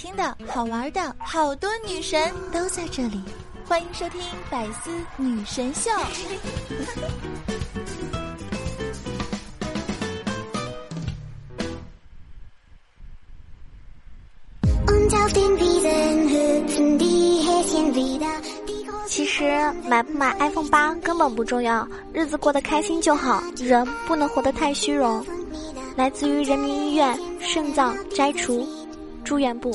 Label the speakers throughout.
Speaker 1: 听的好玩的，好多女神都在这里，欢迎收听百思女神秀。
Speaker 2: 其实买不买 iPhone 八根本不重要，日子过得开心就好。人不能活得太虚荣。来自于人民医院肾脏摘除住院部。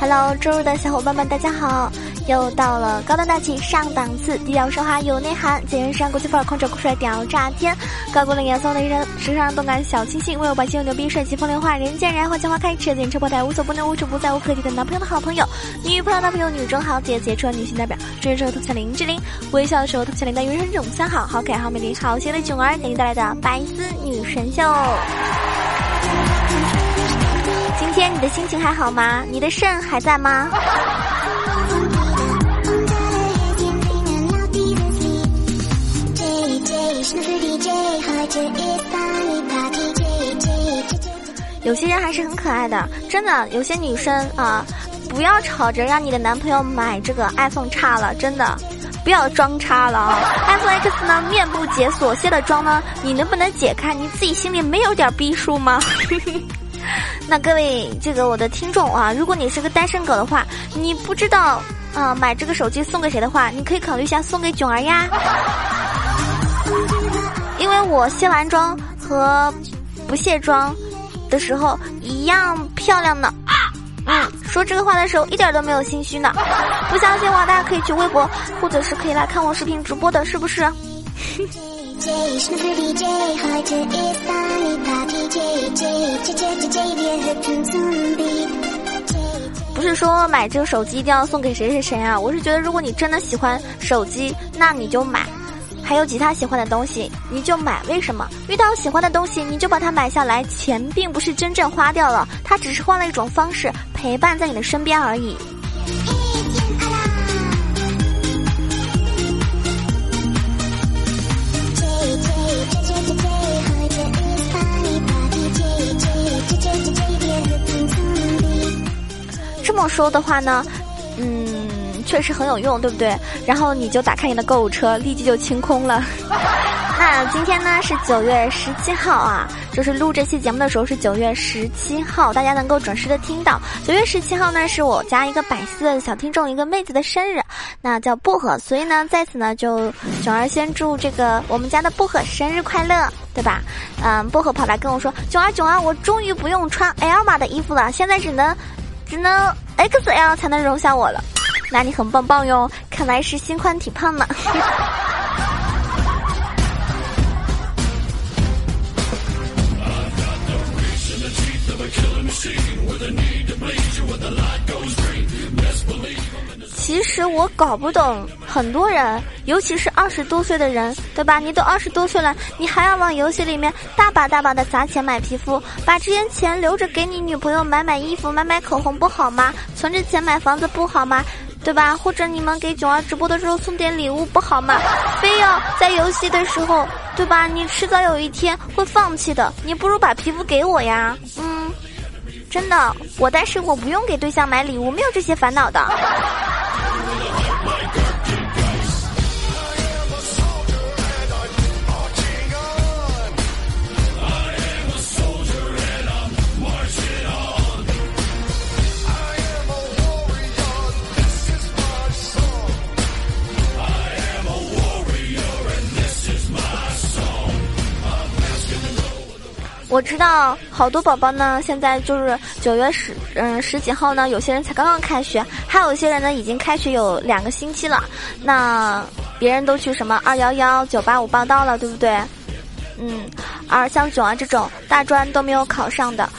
Speaker 2: Hello，周日的小伙伴们，大家好。又到了高端大气上档次、低调奢华有内涵、简约时尚国际范儿、空着酷帅屌炸天、高贵冷颜色的人、时尚动感小清新、温柔霸气又牛逼、帅气风流话、人见人爱、花见花开、车见车爆胎、无所不能、无处不在、无可替代男朋友的好朋友、女朋友男朋友、女中豪杰、杰出女性代表、追时候头像林志玲、微笑的时候头像林黛玉、人种三好、好可爱、好美丽、好邪的囧儿给你带来的白丝女神秀。今天你的心情还好吗？你的肾还在吗？有些人还是很可爱的，真的。有些女生啊，不要吵着让你的男朋友买这个 iPhone 叉了，真的，不要装叉了啊！iPhone X 呢，面部解锁卸的妆呢，你能不能解开？你自己心里没有点逼数吗？那各位这个我的听众啊，如果你是个单身狗的话，你不知道啊买这个手机送给谁的话，你可以考虑一下送给囧儿呀。因为我卸完妆和不卸妆的时候一样漂亮呢。嗯，说这个话的时候一点都没有心虚呢。不相信我，大家可以去微博，或者是可以来看我视频直播的，是不是？不是说买这个手机一定要送给谁谁谁啊？我是觉得，如果你真的喜欢手机，那你就买。还有其他喜欢的东西，你就买。为什么遇到喜欢的东西，你就把它买下来？钱并不是真正花掉了，它只是换了一种方式陪伴在你的身边而已。这么说的话呢，确实很有用，对不对？然后你就打开你的购物车，立即就清空了。那今天呢是九月十七号啊，就是录这期节目的时候是九月十七号，大家能够准时的听到。九月十七号呢是我家一个百思的小听众一个妹子的生日，那叫薄荷，所以呢在此呢就囧儿先祝这个我们家的薄荷生日快乐，对吧？嗯，薄荷跑来跟我说，囧儿囧儿，我终于不用穿 L 码的衣服了，现在只能只能 XL 才能容下我了。那你很棒棒哟，看来是心宽体胖呢。其实我搞不懂，很多人，尤其是二十多岁的人，对吧？你都二十多岁了，你还要往游戏里面大把大把的砸钱买皮肤，把这些钱留着给你女朋友买买衣服、买买口红不好吗？存着钱买房子不好吗？对吧？或者你们给囧儿直播的时候送点礼物不好吗？非要在游戏的时候，对吧？你迟早有一天会放弃的。你不如把皮肤给我呀。嗯，真的，我单身，我不用给对象买礼物，没有这些烦恼的。我知道好多宝宝呢，现在就是九月十嗯十几号呢，有些人才刚刚开学，还有一些人呢已经开学有两个星期了。那别人都去什么二幺幺、九八五报到了，对不对？嗯，而像囧啊这种大专都没有考上的，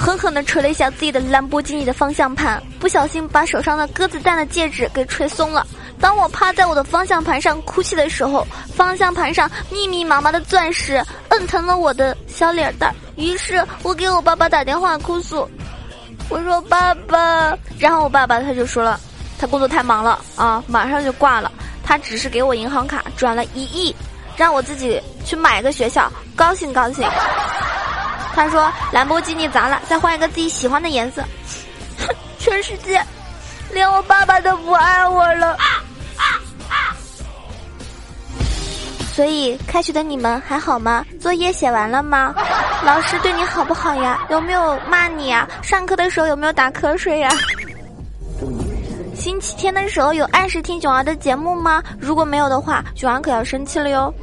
Speaker 2: 狠狠地捶了一下自己的兰博基尼的方向盘，不小心把手上的鸽子蛋的戒指给捶松了。当我趴在我的方向盘上哭泣的时候，方向盘上密密麻麻的钻石摁疼了我的小脸蛋儿。于是我给我爸爸打电话哭诉，我说爸爸，然后我爸爸他就说了，他工作太忙了啊，马上就挂了。他只是给我银行卡转了一亿，让我自己去买个学校，高兴高兴。他说兰博基尼砸了，再换一个自己喜欢的颜色。全世界，连我爸爸都不爱我了。所以，开学的你们还好吗？作业写完了吗？老师对你好不好呀？有没有骂你呀？上课的时候有没有打瞌睡呀？星期天的时候有按时听囧儿的节目吗？如果没有的话，囧儿可要生气了哟。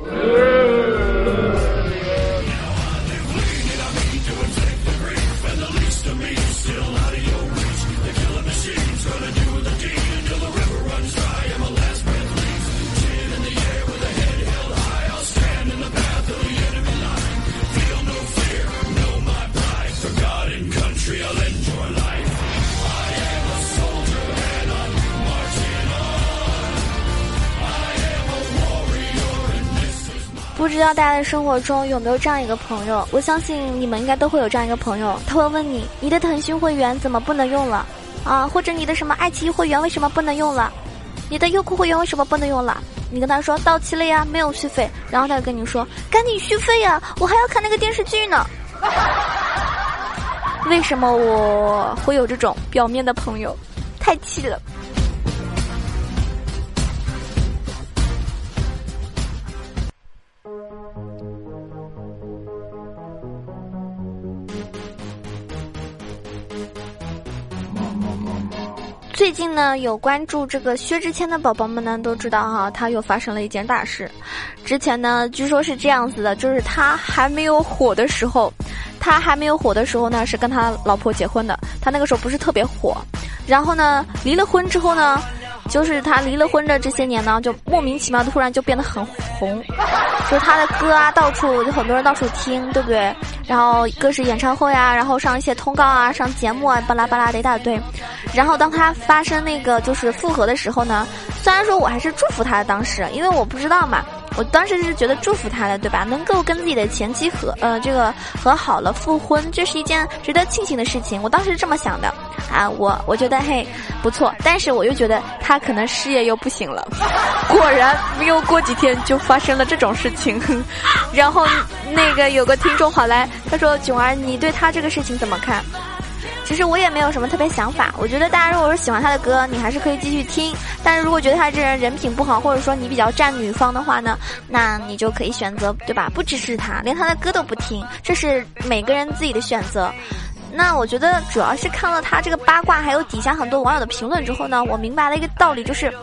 Speaker 2: 道大家的生活中有没有这样一个朋友？我相信你们应该都会有这样一个朋友，他会问你：你的腾讯会员怎么不能用了？啊，或者你的什么爱奇艺会员为什么不能用了？你的优酷会员为什么不能用了？你跟他说到期了呀，没有续费，然后他就跟你说赶紧续费呀，我还要看那个电视剧呢。为什么我会有这种表面的朋友？太气了。最近呢，有关注这个薛之谦的宝宝们呢，都知道哈，他又发生了一件大事。之前呢，据说是这样子的，就是他还没有火的时候，他还没有火的时候呢，是跟他老婆结婚的。他那个时候不是特别火，然后呢，离了婚之后呢，就是他离了婚的这些年呢，就莫名其妙的突然就变得很红，就他的歌啊，到处就很多人到处听，对不对？然后歌是演唱会啊，然后上一些通告啊，上节目啊，巴拉巴拉的一大堆。然后当他发生那个就是复合的时候呢，虽然说我还是祝福他的当时，因为我不知道嘛，我当时是觉得祝福他的，对吧？能够跟自己的前妻和呃这个和好了复婚，这是一件值得庆幸的事情。我当时是这么想的，啊，我我觉得嘿不错，但是我又觉得他可能事业又不行了。果然没有过几天就发生了这种事情，然后那个有个听众跑来。他说：“囧儿，你对他这个事情怎么看？其实我也没有什么特别想法。我觉得大家如果是喜欢他的歌，你还是可以继续听。但是如果觉得他这人人品不好，或者说你比较占女方的话呢，那你就可以选择对吧？不支持他，连他的歌都不听，这是每个人自己的选择。那我觉得主要是看了他这个八卦，还有底下很多网友的评论之后呢，我明白了一个道理，就是。”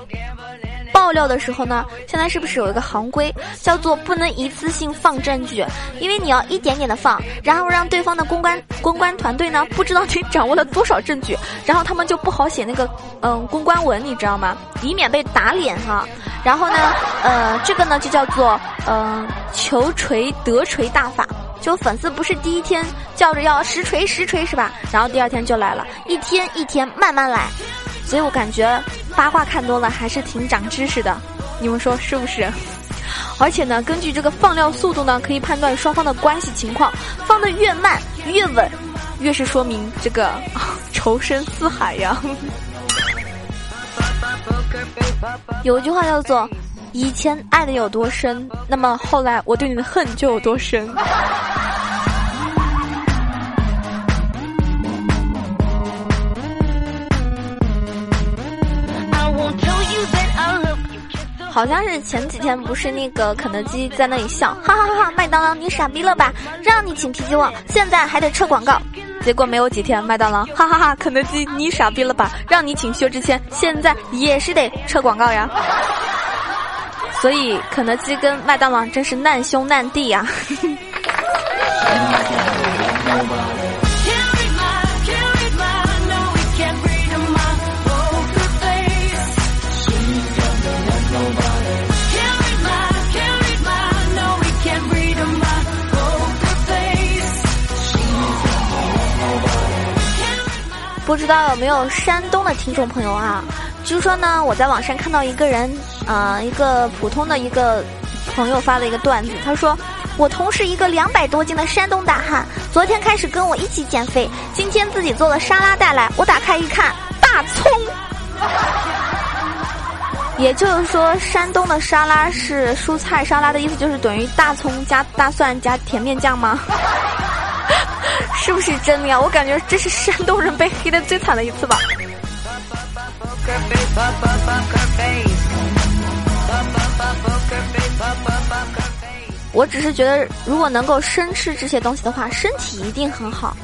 Speaker 2: 爆料的时候呢，现在是不是有一个行规，叫做不能一次性放证据？因为你要一点点的放，然后让对方的公关公关团队呢不知道你 掌握了多少证据，然后他们就不好写那个嗯公关文，你知道吗？以免被打脸哈。然后呢，呃，这个呢就叫做嗯求锤得锤大法，就粉丝不是第一天叫着要实锤实锤是吧？然后第二天就来了，一天一天慢慢来。所以我感觉八卦看多了还是挺长知识的，你们说是不是？而且呢，根据这个放料速度呢，可以判断双方的关系情况，放的越慢越稳，越是说明这个 仇深似海呀。有一句话叫做：以前爱的有多深，那么后来我对你的恨就有多深。好像是前几天不是那个肯德基在那里笑，哈哈哈哈！麦当劳你傻逼了吧？让你请 PG One，现在还得撤广告。结果没有几天，麦当劳哈哈哈！肯德基你傻逼了吧？让你请薛之谦，现在也是得撤广告呀。所以肯德基跟麦当劳真是难兄难弟呀。不知道有没有山东的听众朋友啊？据说呢，我在网上看到一个人，呃，一个普通的一个朋友发了一个段子，他说：“我同事一个两百多斤的山东大汉，昨天开始跟我一起减肥，今天自己做了沙拉带来，我打开一看，大葱。”也就是说，山东的沙拉是蔬菜沙拉的意思，就是等于大葱加大蒜加甜面酱吗？是不是真的呀？我感觉这是山东人被黑的最惨的一次吧。我只是觉得，如果能够生吃这些东西的话，身体一定很好。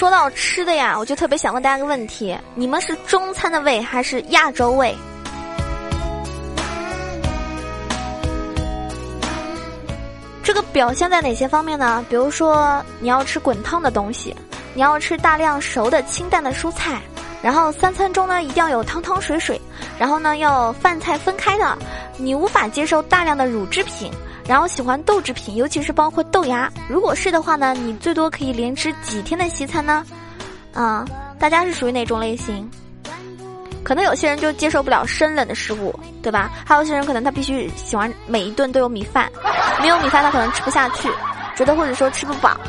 Speaker 2: 说到吃的呀，我就特别想问大家个问题：你们是中餐的胃还是亚洲胃？这个表现在哪些方面呢？比如说，你要吃滚烫的东西，你要吃大量熟的清淡的蔬菜，然后三餐中呢一定要有汤汤水水，然后呢要饭菜分开的，你无法接受大量的乳制品。然后喜欢豆制品，尤其是包括豆芽。如果是的话呢，你最多可以连吃几天的西餐呢？啊，大家是属于哪种类型？可能有些人就接受不了生冷的食物，对吧？还有些人可能他必须喜欢每一顿都有米饭，没有米饭他可能吃不下去，觉得或者说吃不饱。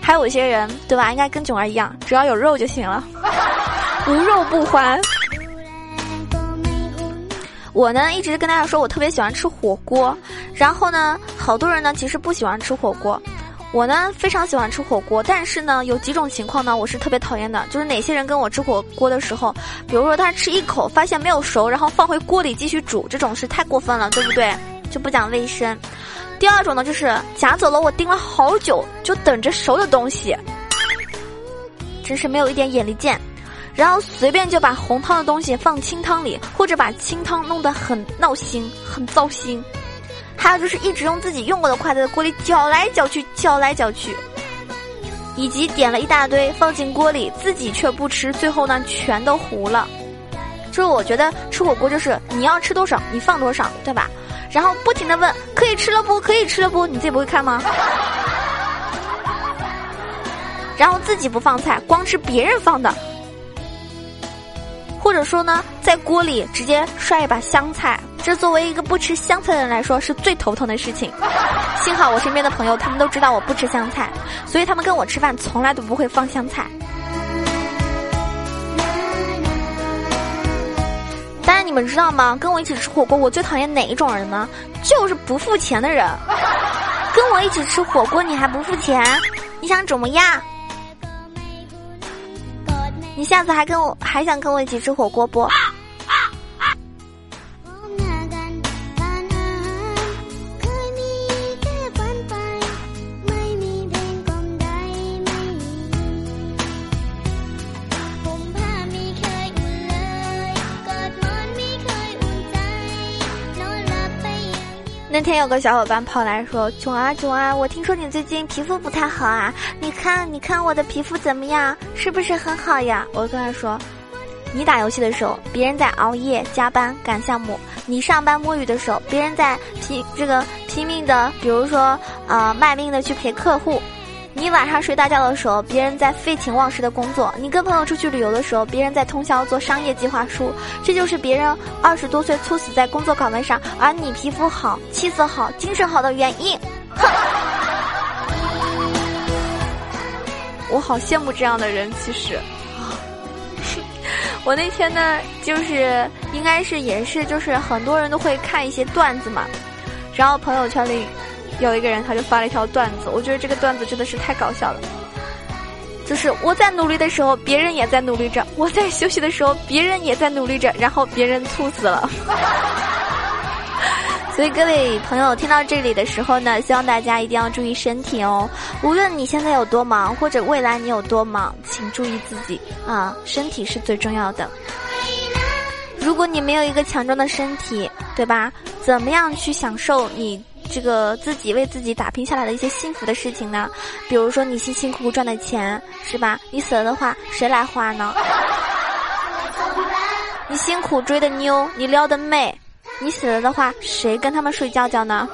Speaker 2: 还有一些人，对吧？应该跟囧儿一样，只要有肉就行了，无肉不欢。我呢一直跟大家说，我特别喜欢吃火锅。然后呢，好多人呢其实不喜欢吃火锅。我呢非常喜欢吃火锅，但是呢有几种情况呢我是特别讨厌的，就是哪些人跟我吃火锅的时候，比如说他吃一口发现没有熟，然后放回锅里继续煮，这种是太过分了，对不对？就不讲卫生。第二种呢就是夹走了我盯了好久就等着熟的东西，真是没有一点眼力见。然后随便就把红汤的东西放清汤里，或者把清汤弄得很闹心、很糟心。还有就是一直用自己用过的筷子在锅里搅来搅去、搅来搅去，以及点了一大堆放进锅里，自己却不吃，最后呢全都糊了。就是我觉得吃火锅就是你要吃多少你放多少，对吧？然后不停的问可以吃了不？可以吃了不？你自己不会看吗？然后自己不放菜，光吃别人放的。或者说呢，在锅里直接涮一把香菜，这作为一个不吃香菜的人来说是最头疼的事情。幸好我身边的朋友他们都知道我不吃香菜，所以他们跟我吃饭从来都不会放香菜。但是你们知道吗？跟我一起吃火锅，我最讨厌哪一种人呢？就是不付钱的人。跟我一起吃火锅，你还不付钱？你想怎么样？你下次还跟我还想跟我一起吃火锅不？那天有个小伙伴跑来说：“囧啊囧啊，我听说你最近皮肤不太好啊，你看你看我的皮肤怎么样？是不是很好呀？”我跟他说：“你打游戏的时候，别人在熬夜加班赶项目；你上班摸鱼的时候，别人在拼这个拼命的，比如说啊卖命的去陪客户。”你晚上睡大觉的时候，别人在废寝忘食的工作；你跟朋友出去旅游的时候，别人在通宵做商业计划书。这就是别人二十多岁猝死在工作岗位上，而你皮肤好、气色好、精神好的原因。哼！我好羡慕这样的人。其实，我那天呢，就是应该是也是，就是很多人都会看一些段子嘛，然后朋友圈里。有一个人，他就发了一条段子，我觉得这个段子真的是太搞笑了。就是我在努力的时候，别人也在努力着；我在休息的时候，别人也在努力着，然后别人猝死了。所以各位朋友听到这里的时候呢，希望大家一定要注意身体哦。无论你现在有多忙，或者未来你有多忙，请注意自己啊，身体是最重要的。如果你没有一个强壮的身体，对吧？怎么样去享受你？这个自己为自己打拼下来的一些幸福的事情呢，比如说你辛辛苦苦赚的钱，是吧？你死了的话，谁来花呢？你辛苦追的妞，你撩的妹，你死了的话，谁跟他们睡觉觉呢？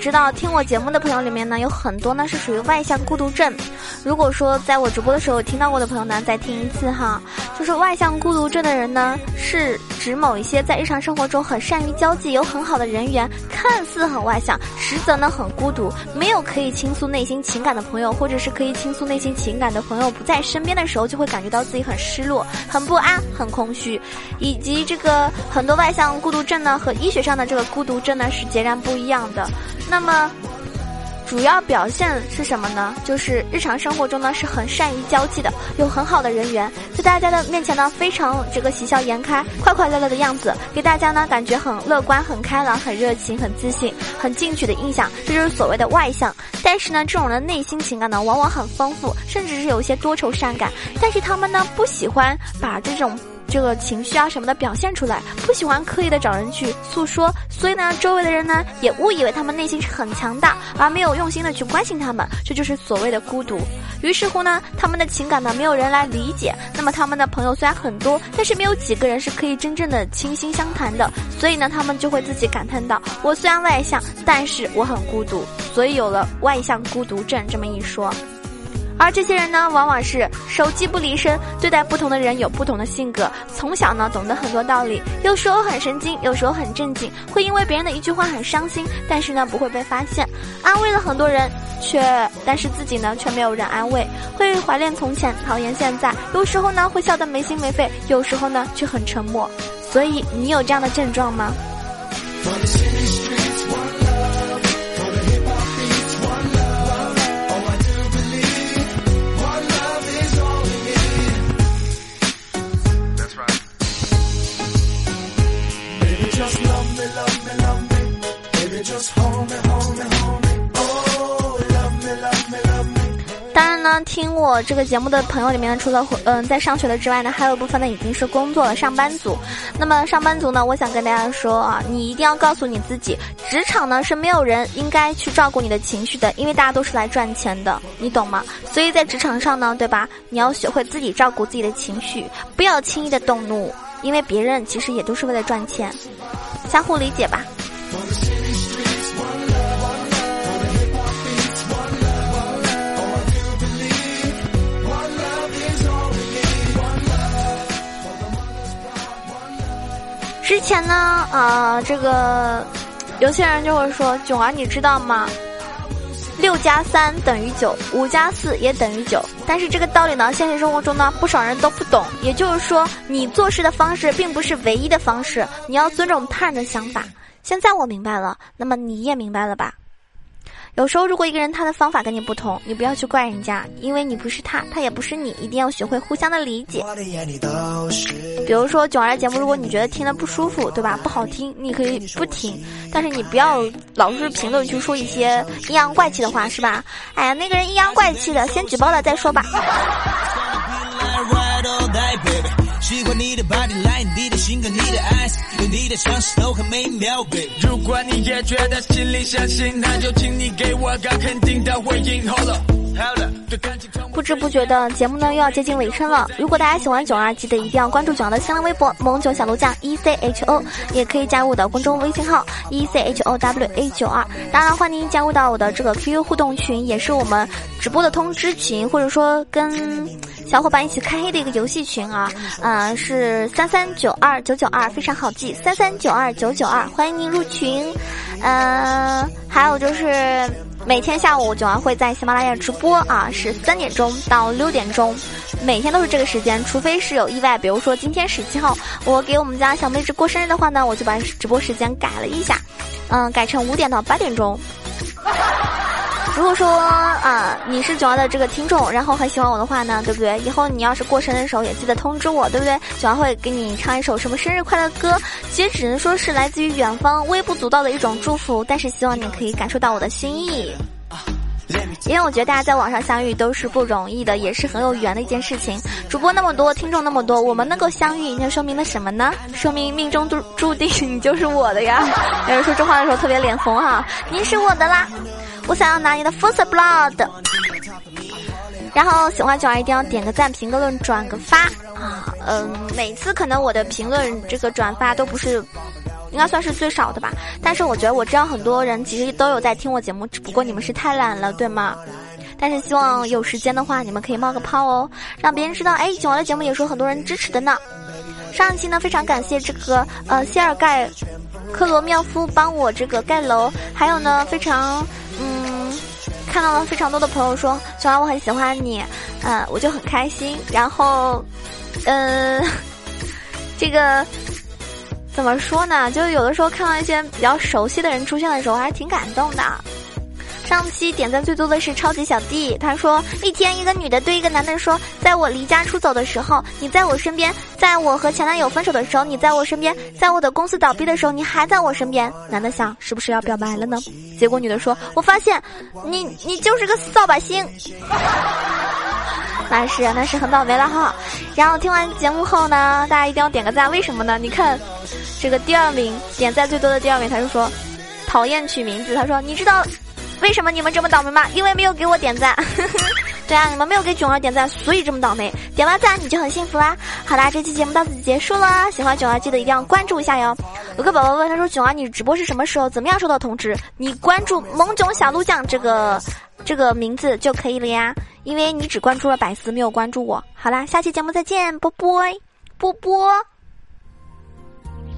Speaker 2: 知道听我节目的朋友里面呢，有很多呢是属于外向孤独症。如果说在我直播的时候听到过的朋友呢，再听一次哈。就是外向孤独症的人呢，是指某一些在日常生活中很善于交际、有很好的人缘，看似很外向，实则呢很孤独，没有可以倾诉内心情感的朋友，或者是可以倾诉内心情感的朋友不在身边的时候，就会感觉到自己很失落、很不安、很空虚，以及这个很多外向孤独症呢，和医学上的这个孤独症呢是截然不一样的。那么。主要表现是什么呢？就是日常生活中呢是很善于交际的，有很好的人缘，在大家的面前呢非常这个喜笑颜开、快快乐乐的样子，给大家呢感觉很乐观、很开朗、很热情、很自信、很进取的印象，这就是所谓的外向。但是呢，这种人内心情感呢往往很丰富，甚至是有些多愁善感，但是他们呢不喜欢把这种。这个情绪啊什么的表现出来，不喜欢刻意的找人去诉说，所以呢，周围的人呢也误以为他们内心是很强大，而没有用心的去关心他们，这就是所谓的孤独。于是乎呢，他们的情感呢没有人来理解，那么他们的朋友虽然很多，但是没有几个人是可以真正的倾心相谈的，所以呢，他们就会自己感叹道：“我虽然外向，但是我很孤独。”所以有了外向孤独症这么一说。而这些人呢，往往是手机不离身，对待不同的人有不同的性格。从小呢，懂得很多道理，有时候很神经，有时候很正经，会因为别人的一句话很伤心，但是呢，不会被发现。安慰了很多人，却但是自己呢，却没有人安慰。会怀念从前，讨厌现在。有时候呢，会笑得没心没肺，有时候呢，却很沉默。所以，你有这样的症状吗？听我这个节目的朋友里面，除了嗯在上学的之外呢，还有一部分呢已经是工作了上班族。那么上班族呢，我想跟大家说啊，你一定要告诉你自己，职场呢是没有人应该去照顾你的情绪的，因为大家都是来赚钱的，你懂吗？所以在职场上呢，对吧？你要学会自己照顾自己的情绪，不要轻易的动怒，因为别人其实也都是为了赚钱，相互理解吧。前呢，啊，这个有些人就会说：“囧儿，你知道吗？六加三等于九，五加四也等于九。”但是这个道理呢，现实生活中呢，不少人都不懂。也就是说，你做事的方式并不是唯一的方式，你要尊重他人的想法。现在我明白了，那么你也明白了吧？有时候，如果一个人他的方法跟你不同，你不要去怪人家，因为你不是他，他也不是你，一定要学会互相的理解。比如说囧儿的节目，如果你觉得听的不舒服，对吧？不好听，你可以不听，但是你不要老是评论去说一些阴阳怪气的话，是吧？哎呀，那个人阴阳怪气的，先举报了再说吧。心跟你的 eyes，有你的双手都很美妙，baby。如果你也觉得心里相信，那就请你给我个肯定的回应，Hold up。不知不觉的节目呢又要接近尾声了。如果大家喜欢九儿，记得一定要关注九儿的新浪微博“萌九小鹿酱 E C H O”，也可以加入我的公众微信号 “E C H O W A 九二”。当然，欢迎加入到我的这个 QQ 互动群，也是我们直播的通知群，或者说跟。小伙伴一起开黑的一个游戏群啊，嗯，是三三九二九九二，非常好记，三三九二九九二，欢迎您入群。嗯，还有就是每天下午九安会在喜马拉雅直播啊，是三点钟到六点钟，每天都是这个时间，除非是有意外，比如说今天十七号我给我们家小妹子过生日的话呢，我就把直播时间改了一下，嗯，改成五点到八点钟。如果说啊，你是九儿的这个听众，然后很喜欢我的话呢，对不对？以后你要是过生日的时候也记得通知我，对不对？九儿会给你唱一首什么生日快乐歌，其实只能说是来自于远方微不足道的一种祝福，但是希望你可以感受到我的心意。因为我觉得大家在网上相遇都是不容易的，也是很有缘的一件事情。主播那么多，听众那么多，我们能够相遇，那说明了什么呢？说明命中注注定你就是我的呀！有人说这话的时候特别脸红哈，您是我的啦。我想要拿你的 first blood，然后喜欢九儿一定要点个赞、评个论、转个发啊！嗯，每次可能我的评论这个转发都不是应该算是最少的吧。但是我觉得我知道很多人其实都有在听我节目，只不过你们是太懒了，对吗？但是希望有时间的话，你们可以冒个泡哦，让别人知道，哎，九儿的节目也是有很多人支持的呢。上一期呢，非常感谢这个呃谢尔盖克罗妙夫帮我这个盖楼，还有呢，非常看到了非常多的朋友说虽然我很喜欢你，嗯，我就很开心。然后，嗯，这个怎么说呢？就有的时候看到一些比较熟悉的人出现的时候，还是挺感动的。上期点赞最多的是超级小弟，他说一天一个女的对一个男的说，在我离家出走的时候，你在我身边；在我和前男友分手的时候，你在我身边；在我的公司倒闭的时候，你还在我身边。男的想是不是要表白了呢？结果女的说，我发现你你就是个扫把星。那是那是很倒霉了哈。然后听完节目后呢，大家一定要点个赞，为什么呢？你看，这个第二名点赞最多的第二名，他就说讨厌取名字，他说你知道。为什么你们这么倒霉吗？因为没有给我点赞。对啊，你们没有给囧儿点赞，所以这么倒霉。点完赞你就很幸福啦。好啦，这期节目到此结束了。喜欢囧儿记得一定要关注一下哟。有个宝宝问他说：“囧儿，你直播是什么时候？怎么样收到通知？你关注萌囧小鹿酱这个这个名字就可以了呀。因为你只关注了百思，没有关注我。好啦，下期节目再见，波波，波波。